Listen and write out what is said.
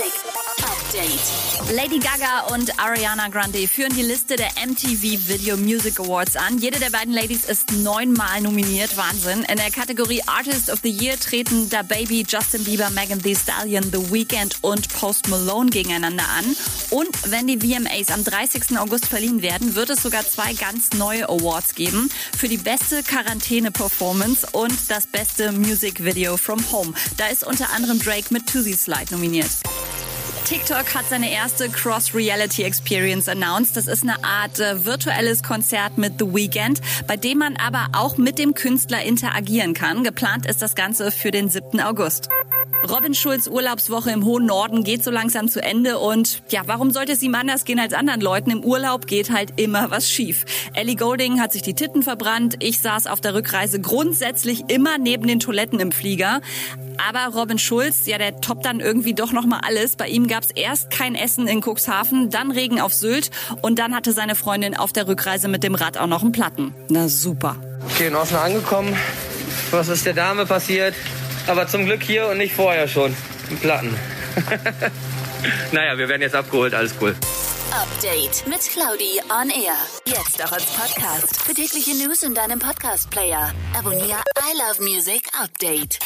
Music Update. Lady Gaga und Ariana Grande führen die Liste der MTV Video Music Awards an. Jede der beiden Ladies ist neunmal nominiert. Wahnsinn. In der Kategorie Artist of the Year treten Da Baby, Justin Bieber, Megan Thee Stallion, The Weeknd und Post Malone gegeneinander an. Und wenn die VMAs am 30. August verliehen werden, wird es sogar zwei ganz neue Awards geben. Für die beste Quarantäne-Performance und das beste Music Video from Home. Da ist unter anderem Drake mit Tuesday Slide nominiert. TikTok hat seine erste Cross-Reality-Experience announced. Das ist eine Art äh, virtuelles Konzert mit The Weeknd, bei dem man aber auch mit dem Künstler interagieren kann. Geplant ist das Ganze für den 7. August. Robin Schulz Urlaubswoche im hohen Norden geht so langsam zu Ende und ja, warum sollte es ihm anders gehen als anderen Leuten? Im Urlaub geht halt immer was schief. Ellie Golding hat sich die Titten verbrannt. Ich saß auf der Rückreise grundsätzlich immer neben den Toiletten im Flieger. Aber Robin Schulz, ja, der toppt dann irgendwie doch noch mal alles. Bei ihm gab's erst kein Essen in Cuxhaven, dann Regen auf Sylt und dann hatte seine Freundin auf der Rückreise mit dem Rad auch noch einen Platten. Na super. Okay, in Osnabrück angekommen. Was ist der Dame passiert? Aber zum Glück hier und nicht vorher schon. Im Platten. naja, wir werden jetzt abgeholt, alles cool. Update mit Claudi on Air. Jetzt auch als Podcast. Für tägliche News in deinem Podcast-Player. Abonniere I Love Music Update.